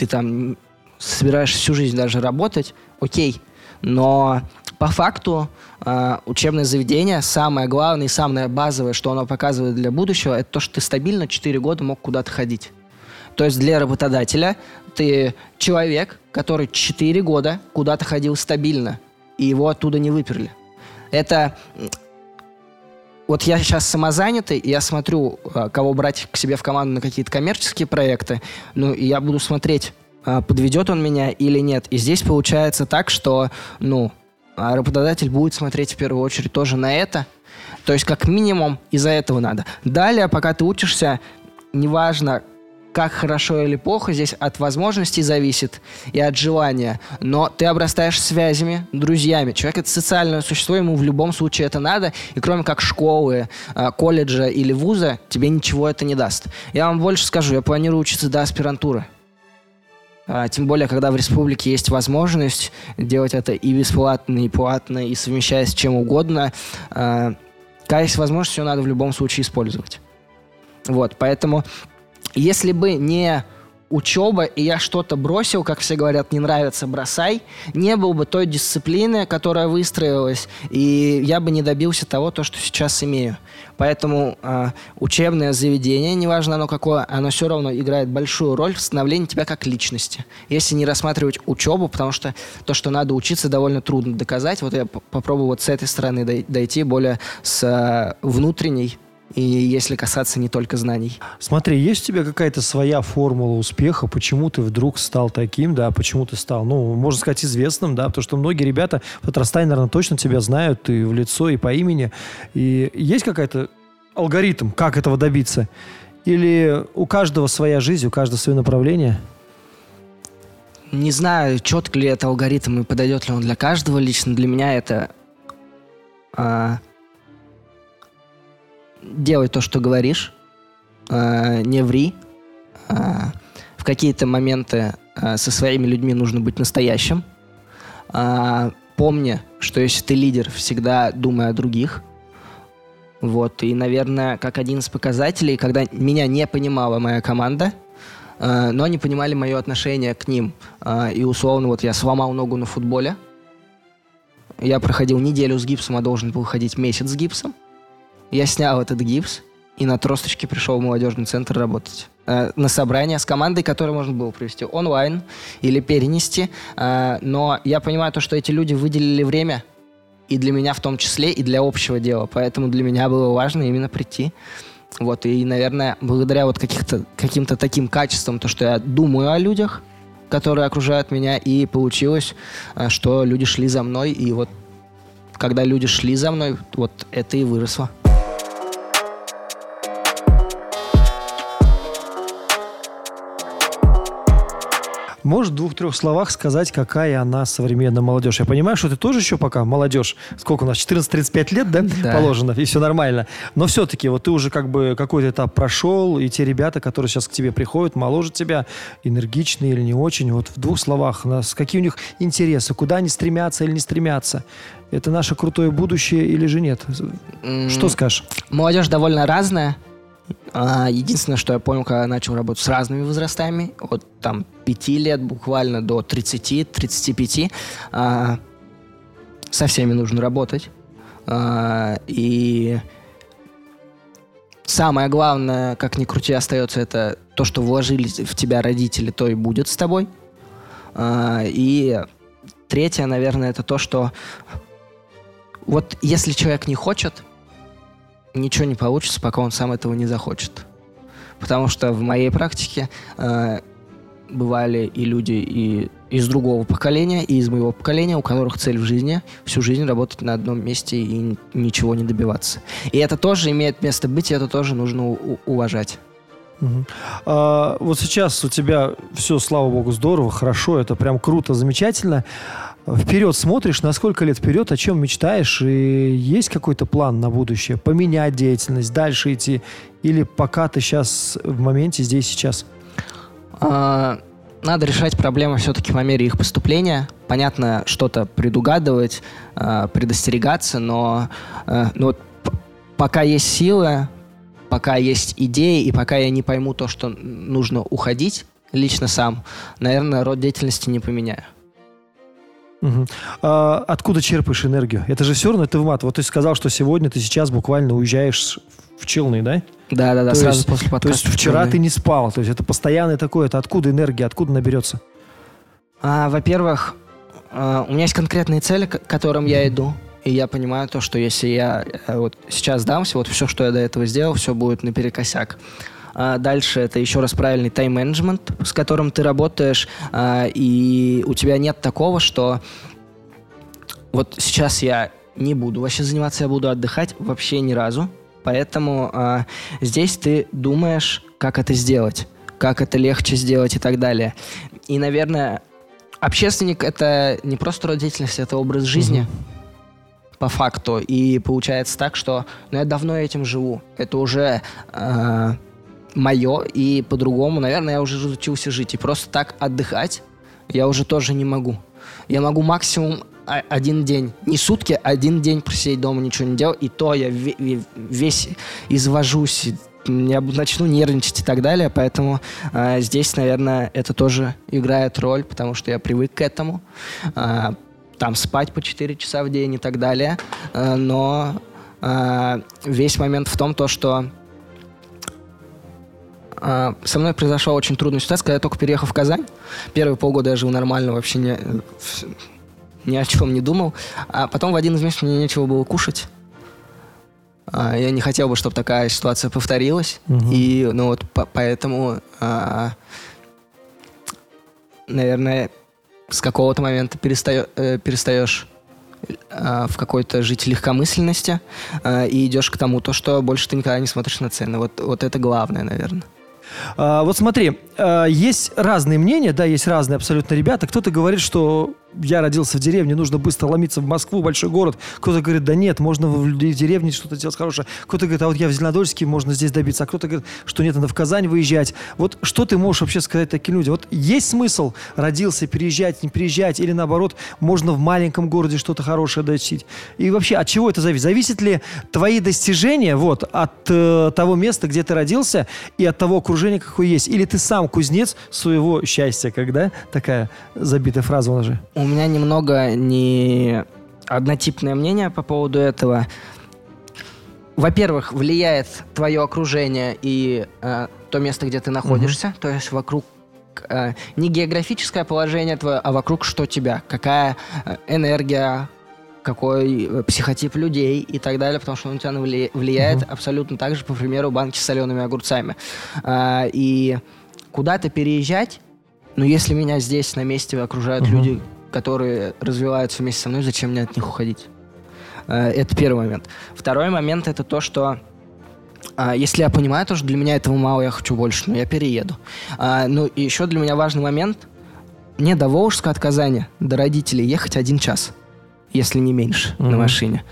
ты там собираешься всю жизнь даже работать, окей, но по факту а, учебное заведение, самое главное и самое базовое, что оно показывает для будущего, это то, что ты стабильно 4 года мог куда-то ходить. То есть для работодателя ты человек, который 4 года куда-то ходил стабильно, и его оттуда не выперли. Это... Вот я сейчас самозанятый, и я смотрю, а, кого брать к себе в команду на какие-то коммерческие проекты, ну, и я буду смотреть, а, подведет он меня или нет. И здесь получается так, что, ну, работодатель будет смотреть в первую очередь тоже на это. То есть, как минимум, из-за этого надо. Далее, пока ты учишься, неважно, как хорошо или плохо, здесь от возможностей зависит и от желания. Но ты обрастаешь связями, друзьями. Человек это социальное существо, ему в любом случае это надо. И кроме как школы, а, колледжа или вуза, тебе ничего это не даст. Я вам больше скажу, я планирую учиться до аспирантуры. А, Тем более, когда в республике есть возможность делать это и бесплатно, и платно, и совмещая с чем угодно, а, когда есть возможность, ее надо в любом случае использовать. Вот, поэтому, если бы не учеба, и я что-то бросил, как все говорят, не нравится, бросай, не было бы той дисциплины, которая выстроилась, и я бы не добился того, то, что сейчас имею. Поэтому а, учебное заведение, неважно оно какое, оно все равно играет большую роль в становлении тебя как личности. Если не рассматривать учебу, потому что то, что надо учиться, довольно трудно доказать. Вот я попробую вот с этой стороны дой- дойти более с а, внутренней, и если касаться не только знаний. Смотри, есть у тебя какая-то своя формула успеха, почему ты вдруг стал таким, да, почему ты стал, ну, можно сказать, известным, да, потому что многие ребята в Татарстане, наверное, точно тебя знают и в лицо, и по имени. И есть какая-то алгоритм, как этого добиться? Или у каждого своя жизнь, у каждого свое направление? Не знаю, четко ли это алгоритм и подойдет ли он для каждого. Лично для меня это а, делай то, что говоришь, а, не ври. А, в какие-то моменты а, со своими людьми нужно быть настоящим. А, помни, что если ты лидер, всегда думай о других. Вот, и, наверное, как один из показателей, когда меня не понимала моя команда, э, но они понимали мое отношение к ним. Э, И условно, вот я сломал ногу на футболе. Я проходил неделю с гипсом, а должен был ходить месяц с гипсом. Я снял этот гипс и на тросточке пришел в молодежный центр работать. Э, На собрание с командой, которое можно было провести онлайн или перенести. Э, Но я понимаю то, что эти люди выделили время, и для меня в том числе, и для общего дела. Поэтому для меня было важно именно прийти. Вот, и, наверное, благодаря вот каких-то, каким-то таким качествам, то, что я думаю о людях, которые окружают меня, и получилось, э, что люди шли за мной, и вот когда люди шли за мной, вот это и выросло. Можешь в двух-трех словах сказать, какая она современная молодежь? Я понимаю, что ты тоже еще пока молодежь. Сколько у нас? 14-35 лет, да? Да. Положено, и все нормально. Но все-таки вот ты уже как бы какой-то этап прошел, и те ребята, которые сейчас к тебе приходят, моложе тебя, энергичные или не очень, вот в двух словах, нас какие у них интересы, куда они стремятся или не стремятся? Это наше крутое будущее или же нет? Что скажешь? Молодежь довольно разная. А, Единственное, что я понял, когда начал работать с разными возрастами, от там 5 лет буквально до 30-35, а, со всеми нужно работать. А, И самое главное, как ни крути, остается, это то, что вложили в тебя родители, то и будет с тобой. И третье, наверное, это то, что вот если человек не хочет, ничего не получится, пока он сам этого не захочет. Потому что в моей практике э, бывали и люди и из другого поколения, и из моего поколения, у которых цель в жизни всю жизнь работать на одном месте и ничего не добиваться. И это тоже имеет место быть, и это тоже нужно уважать. Мгм. А, вот сейчас у тебя все, слава богу, здорово, хорошо, это прям круто, замечательно. Вперед смотришь, на сколько лет вперед, о чем мечтаешь, и есть какой-то план на будущее? Поменять деятельность, дальше идти? Или пока ты сейчас в моменте здесь сейчас? А, Надо решать проблемы все-таки по мере их поступления. Понятно, что-то предугадывать, а, предостерегаться, но, э, ну вот пока есть силы, пока есть идеи, и пока я не пойму то, что нужно уходить лично сам, наверное, род деятельности не поменяю. Мгм. А откуда черпаешь энергию? Это же все равно это в мат. Вот ты сказал, что сегодня ты сейчас буквально уезжаешь в Челны, да? Да-да-да, То сразу есть- после То подкаста. есть вчера ты не спал. То есть это постоянное такое. Это откуда энергия, откуда наберется? А, во-первых, а, у меня есть конкретные цели, к которым я иду. И я понимаю то, что если я э, вот сейчас сдамся, вот все, что я до этого сделал, все будет наперекосяк. А дальше это еще раз правильный тайм-менеджмент, с которым ты работаешь, а, и у тебя нет такого, что вот сейчас я не буду вообще заниматься, я буду отдыхать вообще ни разу. Поэтому а, здесь ты думаешь, как это сделать, как это легче сделать и так далее. И, наверное, общественник это не просто род деятельности, это образ жизни. По факту. И получается так, что ну, я давно этим живу. Это уже мое, и по-другому, наверное, я уже разучился жить. И просто так отдыхать я уже тоже не могу. Я могу максимум один день, не сутки, а один день просидеть дома, ничего не делать, и то я ве- ве- весь извожусь, я начну нервничать и так далее, поэтому а, здесь, наверное, это тоже играет роль, потому что я привык к этому. А, там спать по 4 часа в день и так далее, А, но а, весь момент в том, то, что со мной произошла очень трудная ситуация, когда я только переехал в Казань. Первые полгода я жил нормально, вообще не, ни о чем не думал. А потом в один из месяцев мне нечего было кушать. А, я не хотел бы, чтобы такая ситуация повторилась. Мгм. И, ну вот, по- поэтому, а, наверное, с какого-то момента перестаё- э, перестаешь а, в какой-то жить легкомысленности а, и идешь к тому, то, что больше ты никогда не смотришь на цены. Вот, вот это главное, наверное. А, вот смотри, а, есть разные мнения, да, есть разные абсолютно ребята. Кто-то говорит, что я родился в деревне, нужно быстро ломиться в Москву, большой город. Кто-то говорит, да нет, можно в деревне что-то делать хорошее. Кто-то говорит, а вот я в Зеленодольске, можно здесь добиться. А кто-то говорит, что нет, надо в Казань выезжать. Вот что ты можешь вообще сказать таким людям? Вот есть смысл родился, переезжать, не переезжать, или наоборот, можно в маленьком городе что-то хорошее достичь? И вообще, от чего это зависит? Зависит ли твои достижения вот, от э, того места, где ты родился, и от того окружения, какое есть? Или ты сам кузнец своего счастья, когда такая забитая фраза у нас же? У меня немного не однотипное мнение по поводу этого. Во-первых, влияет твое окружение и э, то место, где ты находишься, то есть вокруг э, не географическое положение твое, а вокруг что тебя, какая э, энергия, какой э, психотип людей и так далее, потому что он на тебя влияет абсолютно так же, по примеру, банки с солеными огурцами. И куда-то переезжать, но если меня здесь на месте окружают Мгм. люди, которые развиваются вместе со мной, зачем мне от них уходить? Э, Это первый момент. Второй момент это то, что а, если я понимаю, то, что для меня этого мало, я хочу больше, но я перееду. А, ну и еще для меня важный момент. мне до Волжска от Казани, до родителей ехать один час, если не меньше, на Мгм. машине.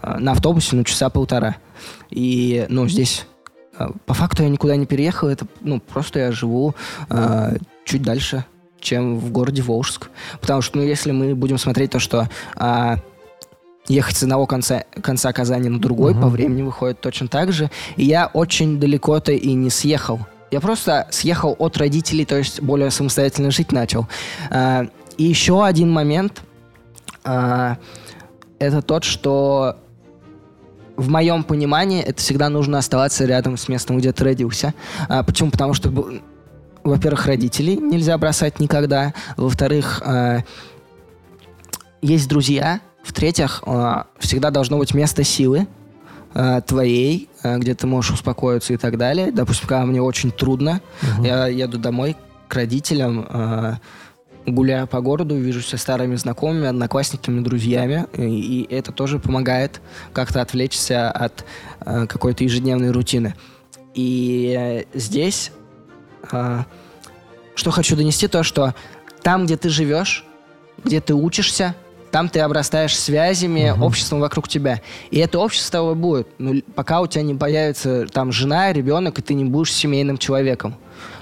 А, На автобусе, ну, часа полтора. И, ну, здесь по факту я никуда не переехал, это, ну, просто я живу а, чуть дальше, чем в городе Волжск. Потому что, ну, если мы будем смотреть то, что а, ехать с одного конца, конца Казани на другой Мгм. по времени выходит точно так же. И я очень далеко-то и не съехал. Я просто съехал от родителей, то есть более самостоятельно жить начал. А, и еще один момент. а, это тот, что в моем понимании это всегда нужно оставаться рядом с местом, где ты родился. А, почему? Потому что, во-первых, родителей нельзя бросать никогда. Во-вторых, а, есть друзья. В-третьих, а, всегда должно быть место силы а, твоей, а, где ты можешь успокоиться и так далее. Допустим, когда мне очень трудно, я еду домой к родителям, а, гуляю по городу, вижусь со старыми знакомыми, одноклассниками, друзьями, и, и это тоже помогает как-то отвлечься от а, какой-то ежедневной рутины. И э, здесь, что хочу донести, то, что там, где ты живешь, где ты учишься, там ты обрастаешь связями, Мгм. обществом вокруг тебя. И это общество с тобой будет. Ну, пока у тебя не появится там жена, ребенок, и ты не будешь семейным человеком.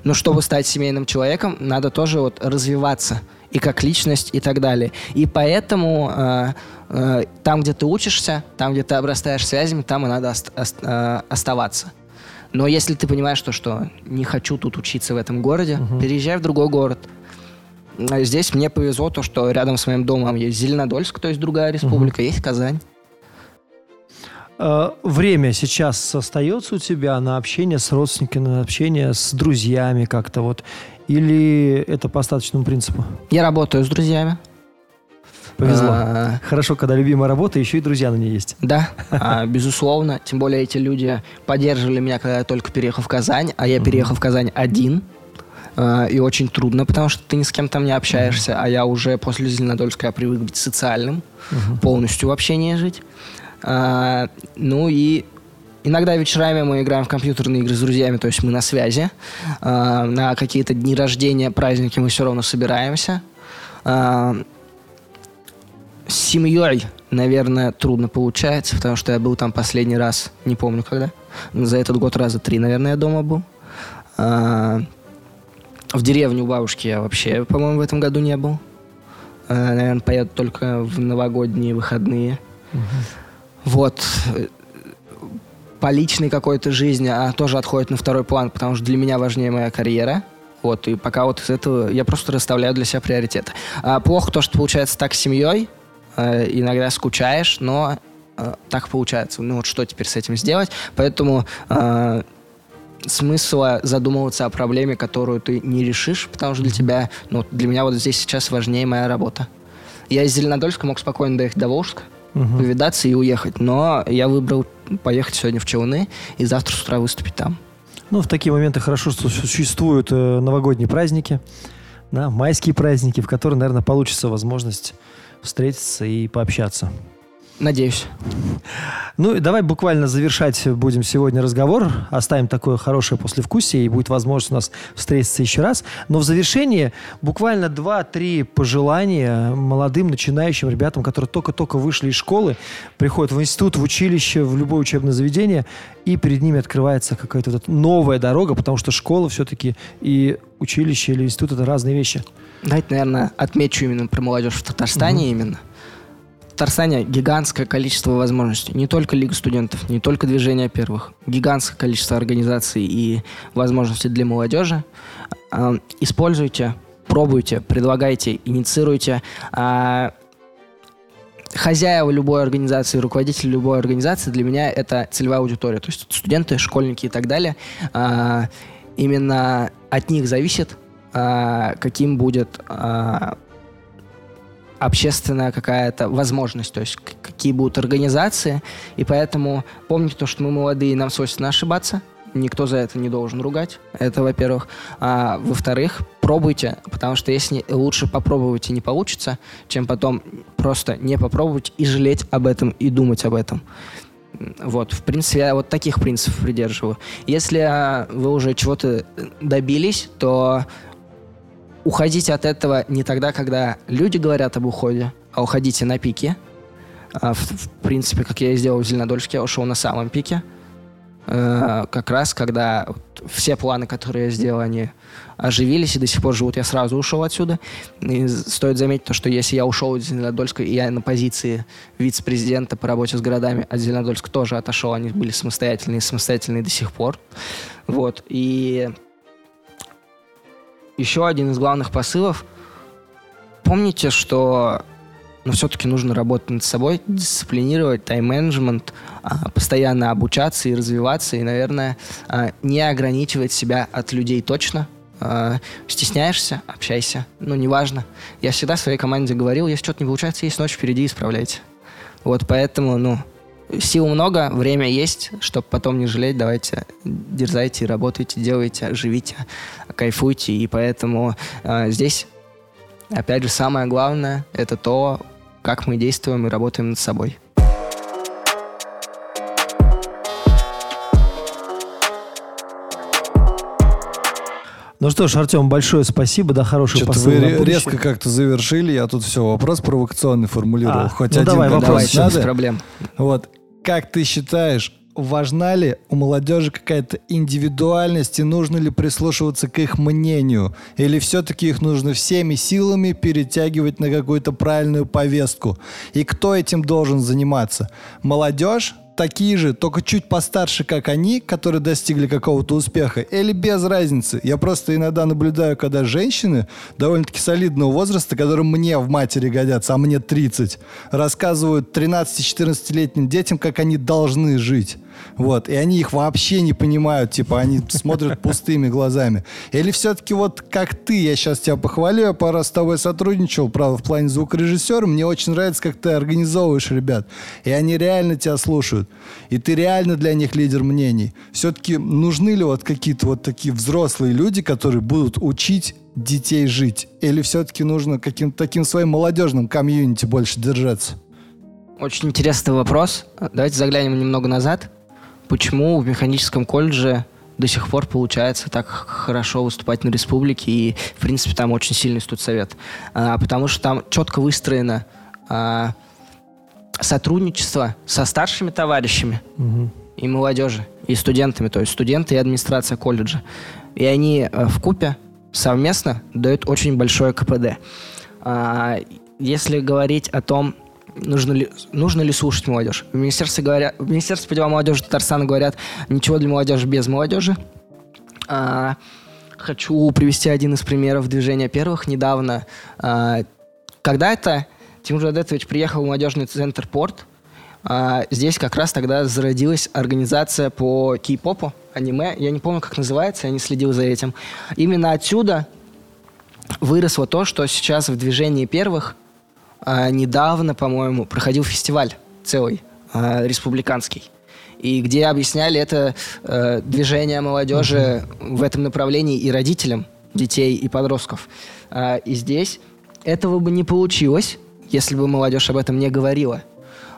Но чтобы стать семейным человеком, надо тоже вот развиваться и как личность и так далее. И поэтому э, э, там, где ты учишься, там, где ты обрастаешь связями, там и надо ост- ост- оставаться. Но если ты понимаешь, то, что не хочу тут учиться в этом городе, Мгм. переезжай в другой город. А Здесь мне повезло то, что рядом с моим домом есть Зеленодольск, то есть другая республика, есть Казань. Э, Время сейчас остается у тебя на общение с родственниками, на общение с друзьями как-то вот? Или это по остаточному принципу? Я работаю с друзьями. Повезло. А, Хорошо, когда любимая работа, еще и друзья на ней есть. Да, а, безусловно. Тем более эти люди поддерживали меня, когда я только переехал в Казань, а я переехал в Казань один. А, И очень трудно, потому что ты ни с кем там не общаешься, а я уже после Зеленодольска я привык быть социальным, полностью в общении жить. А, Ну и иногда вечерами мы играем в компьютерные игры с друзьями, то есть мы на связи. А, На какие-то дни рождения, праздники мы все равно собираемся. А, С семьей, наверное, трудно получается, потому что я был там последний раз, не помню когда. За этот год раза три, наверное, я дома был. А, В деревню у бабушки я вообще, по-моему, в этом году не был. Наверное, поеду только в новогодние выходные. Вот. Э, По личной какой-то жизни она тоже отходит на второй план, потому что для меня важнее моя карьера. Вот, и пока вот из этого я просто расставляю для себя приоритеты. А плохо то, что получается так с семьей. Э, иногда скучаешь, но э, так получается. Ну вот что теперь с этим сделать? Поэтому э, смысла задумываться о проблеме, которую ты не решишь, потому что для тебя, ну, для меня вот здесь сейчас важнее моя работа. Я из Зеленодольска мог спокойно доехать до Волжска, Мгм. повидаться и уехать, но я выбрал поехать сегодня в Челны и завтра с утра выступить там. Ну, в такие моменты хорошо, что существуют э, новогодние праздники, да, майские праздники, в которые, наверное, получится возможность встретиться и пообщаться. Надеюсь. Ну, и давай буквально завершать будем сегодня разговор. Оставим такое хорошее послевкусие, и будет возможность у нас встретиться еще раз. Но в завершении буквально два-три пожелания молодым начинающим ребятам, которые только-только вышли из школы, приходят в институт, в училище, в любое учебное заведение, и перед ними открывается какая-то вот новая дорога, потому что школа все-таки и училище или институт — это разные вещи. Давайте, наверное, отмечу именно про молодежь в Татарстане именно. В Татарстане гигантское количество возможностей. Не только Лига студентов, не только движение первых. Гигантское количество организаций и возможностей для молодежи. А, Используйте, пробуйте, предлагайте, инициируйте. А, Хозяева любой организации, руководители любой организации для меня это целевая аудитория. То есть студенты, школьники и так далее. А, Именно от них зависит, а, каким будет а, общественная какая-то возможность, то есть какие будут организации. И поэтому помните то, что мы молодые, нам свойственно ошибаться. Никто за это не должен ругать. Это, во-первых. А, во-вторых, пробуйте, потому что если лучше попробовать и не получится, чем потом просто не попробовать и жалеть об этом и думать об этом. Вот, в принципе, я вот таких принципов придерживаю. Если а, вы уже чего-то добились, то уходить от этого не тогда, когда люди говорят об уходе, а уходите на пике. А, в, в принципе, как я и сделал в Зеленодольске, я ушел на самом пике. Э, как раз, когда все планы, которые я сделал, они оживились и до сих пор живут, я сразу ушел отсюда. И стоит заметить то, что если я ушел из Зеленодольска, и я на позиции вице-президента по работе с городами от Зеленодольска тоже отошел, они были самостоятельные, самостоятельные до сих пор. Вот. И еще один из главных посылов. Помните, что ну, все-таки нужно работать над собой, дисциплинировать тайм-менеджмент, а, постоянно обучаться и развиваться, и, наверное, а, не ограничивать себя от людей точно. А, Стесняешься, общайся. Ну, неважно. Я всегда своей команде говорил, если что-то не получается, есть ночь впереди, исправляйте. Вот поэтому, ну, сил много, время есть, чтобы потом не жалеть, давайте дерзайте, работайте, делайте, живите, кайфуйте. И поэтому э, здесь, опять же, самое главное — это то, как мы действуем и работаем над собой. Ну что ж, Артем, большое спасибо, да, хороший посыл вы резко как-то завершили, я тут все, вопрос провокационный формулировал. А, Хоть ну один давай, вопрос вопрос. Давайте, без надо? проблем. Вот, как ты считаешь, важна ли у молодежи какая-то индивидуальность и нужно ли прислушиваться к их мнению? Или все-таки их нужно всеми силами перетягивать на какую-то правильную повестку? И кто этим должен заниматься? Молодежь? Такие же, только чуть постарше, как они, которые достигли какого-то успеха, или без разницы. Я просто иногда наблюдаю, когда женщины довольно-таки солидного возраста, которым мне в матери годятся, а мне 30, рассказывают 13-14-летним детям, как они должны жить. Вот. И они их вообще не понимают, типа, они смотрят пустыми глазами. Или все-таки вот как ты, я сейчас тебя похвалю, я пару раз с тобой сотрудничал, правда, в плане звукорежиссера, мне очень нравится, как ты организовываешь ребят. И они реально тебя слушают. И ты реально для них лидер мнений. Все-таки нужны ли вот какие-то вот такие взрослые люди, которые будут учить детей жить? Или все-таки нужно каким-то таким своим молодежным комьюнити больше держаться? Очень интересный вопрос. Давайте заглянем немного назад. Почему в механическом колледже до сих пор получается так хорошо выступать на республике, и, в принципе, там очень сильный студсовет? А, потому что там четко выстроено а, сотрудничество со старшими товарищами и молодежи, и студентами, то есть студенты и администрация колледжа. И они э, в купе совместно дают очень большое КПД. А, если говорить о том, нужно ли, нужно ли слушать молодежь. В Министерстве, говорят, в Министерстве по делам молодежи Татарстана говорят, ничего для молодежи без молодежи. А, хочу привести один из примеров движения первых. Недавно, а, когда это Тимур Жадетович приехал в молодежный центр «Порт», а, здесь как раз тогда зародилась организация по кей-попу, аниме. Я не помню, как называется, я не следил за этим. Именно отсюда выросло то, что сейчас в движении первых а, недавно, по-моему, проходил фестиваль целый, а, республиканский. И где объясняли это э, движение молодежи в этом направлении и родителям детей и подростков. А, и здесь этого бы не получилось, если бы молодежь об этом не говорила.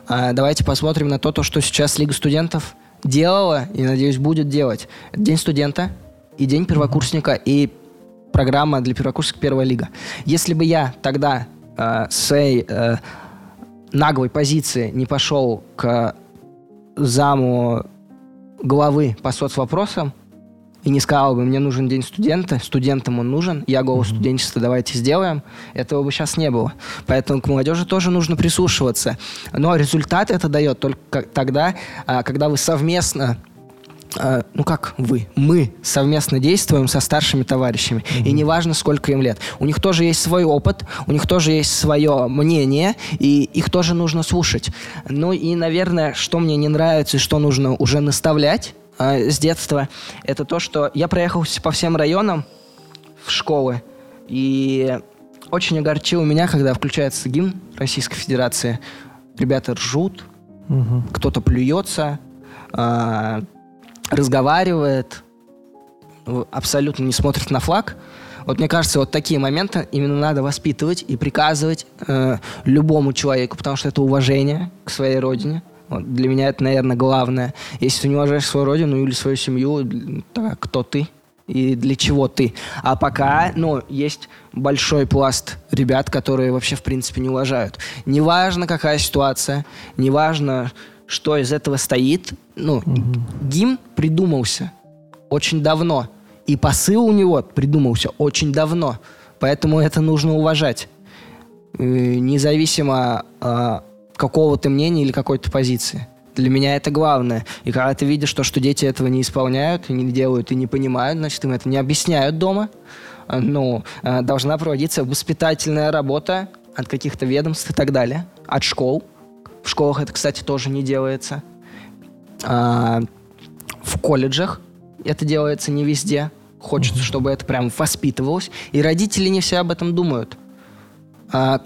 А, давайте посмотрим на то, то, что сейчас Лига студентов делала и, надеюсь, будет делать. День студента и День первокурсника, и программа для первокурсников «Первая лига». Если бы я тогда э, с своей э, наглой позиции не пошел к заму главы по соцвопросам и не сказал бы, мне нужен день студента, студентам он нужен, я голос студенчества, давайте сделаем, этого бы сейчас не было. Поэтому к молодежи тоже нужно прислушиваться. Но результат это дает только тогда, а, когда вы совместно а, ну как вы, мы совместно действуем со старшими товарищами. И неважно, сколько им лет. У них тоже есть свой опыт, у них тоже есть свое мнение, и их тоже нужно слушать. Ну и, наверное, что мне не нравится и что нужно уже наставлять а, с детства, это то, что я проехал по всем районам в школы, и очень огорчило меня, когда включается гимн Российской Федерации. Ребята ржут, кто-то плюется, а, разговаривает, в- абсолютно не смотрит на флаг. Вот мне кажется, вот такие моменты именно надо воспитывать и приказывать э, любому человеку, потому что это уважение к своей родине. Вот для меня это, наверное, главное. Если ты не уважаешь свою родину или свою семью, так кто ты? и для чего ты. А пока, ну, есть большой пласт ребят, которые вообще, в принципе, не уважают. Неважно, какая ситуация, неважно, что из этого стоит. Ну, гимн придумался очень давно. И посыл у него придумался очень давно. Поэтому это нужно уважать. Э, Независимо а, какого ты мнения или какой-то позиции. Для меня это главное. И когда ты видишь то, что дети этого не исполняют, и не делают, и не понимают, значит, им это не объясняют дома. А, Ну, а, должна проводиться воспитательная работа от каких-то ведомств и так далее, от школ. В школах это, кстати, тоже не делается. А, в колледжах это делается не везде. Хочется, чтобы это прям воспитывалось. И родители не все об этом думают. А,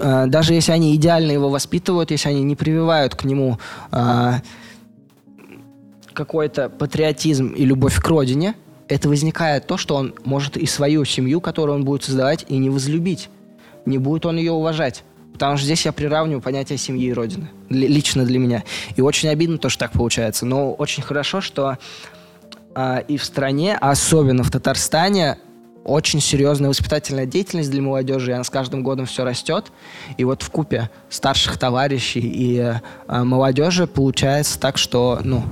а, даже если они идеально его воспитывают, если они не прививают к нему а, какой-то патриотизм и любовь к родине, это возникает то, что он может и свою семью, которую он будет создавать, и не возлюбить. Не будет он ее уважать. Потому что здесь я приравниваю понятие семьи и родины. Ли- лично для меня. И очень обидно то, что так получается. Но очень хорошо, что а, и в стране, а особенно в Татарстане, очень серьезная воспитательная деятельность для молодежи, и она с каждым годом все растет. И вот в купе старших товарищей и а, молодежи получается так, что, ну,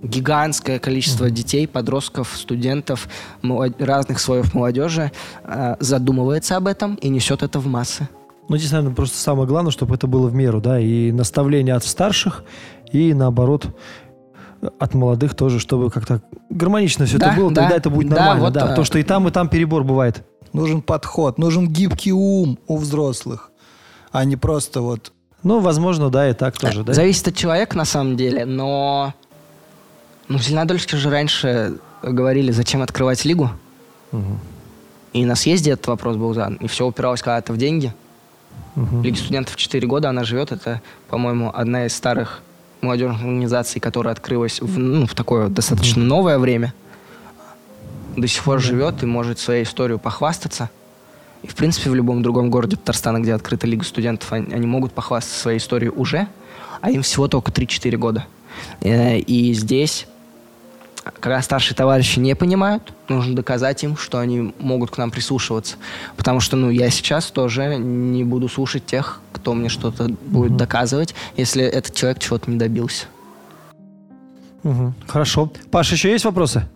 гигантское количество детей, подростков, студентов, молод- разных слоев молодежи а, задумывается об этом и несет это в массы. Ну, здесь, наверное, просто самое главное, чтобы это было в меру, да, и наставление от старших, и наоборот от молодых тоже, чтобы как-то гармонично все Да, это было, да, тогда это будет да, нормально, вот, да, а- потому что и там, и там перебор бывает. Нужен подход, нужен гибкий ум у взрослых, а не просто вот Ну, возможно, да, и так тоже, да. Зависит от человека на самом деле, но ну, в Зеленодольске же раньше говорили, зачем открывать лигу. И на съезде этот вопрос был задан. И все упиралось когда-то в деньги. Мгм. Лига студентов 4 года, она живет. Это, по-моему, одна из старых молодежных организаций, которая открылась в, ну, в такое достаточно новое время. До сих пор живет и может своей историей похвастаться. И, в принципе, в любом другом городе Татарстана, где открыта Лига студентов, они, они могут похвастаться своей историей уже, а им всего только 3-4 года. Э, И здесь, когда старшие товарищи не понимают, нужно доказать им, что они могут к нам прислушиваться. Потому что, ну, я сейчас тоже не буду слушать тех, кто мне что-то будет доказывать, если этот человек чего-то не добился. Мгм. Хорошо. Паша, еще есть вопросы?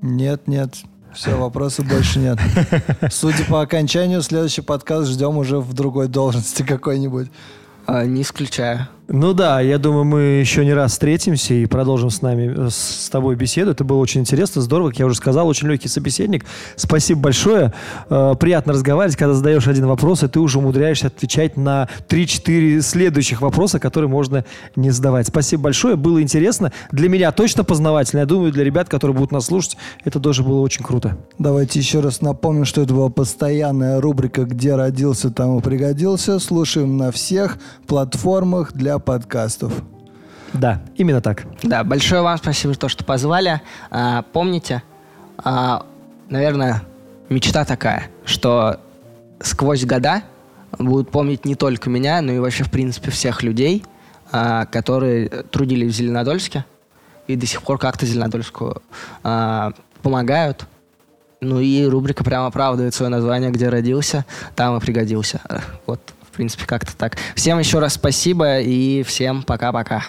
Нет, нет. Все, вопросов больше нет. Судя по окончанию, следующий подкаст ждем уже в другой должности какой-нибудь. А, не исключаю. Ну да, я думаю, мы еще не раз встретимся и продолжим с нами, э, с тобой беседу. Это было очень интересно, здорово, как я уже сказал, очень легкий собеседник. Спасибо большое. Э, Приятно разговаривать, когда задаешь один вопрос, и ты уже умудряешься отвечать на 3-4 следующих вопроса, которые можно не задавать. Спасибо большое, было интересно. Для меня точно познавательно. Я думаю, для ребят, которые будут нас слушать, это тоже было очень круто. Давайте еще раз напомним, что это была постоянная рубрика «Где родился, там и пригодился». Слушаем на всех платформах для подкастов. Да, именно так. Да, большое вам спасибо за то, что позвали. А, помните, а, наверное, мечта такая, что сквозь года будут помнить не только меня, но и вообще, в принципе, всех людей, а, которые трудились в Зеленодольске и до сих пор как-то Зеленодольску а, помогают. Ну и рубрика прямо оправдывает свое название, где родился, там и пригодился. Вот, принципе, как-то так. Всем еще раз спасибо и всем пока-пока.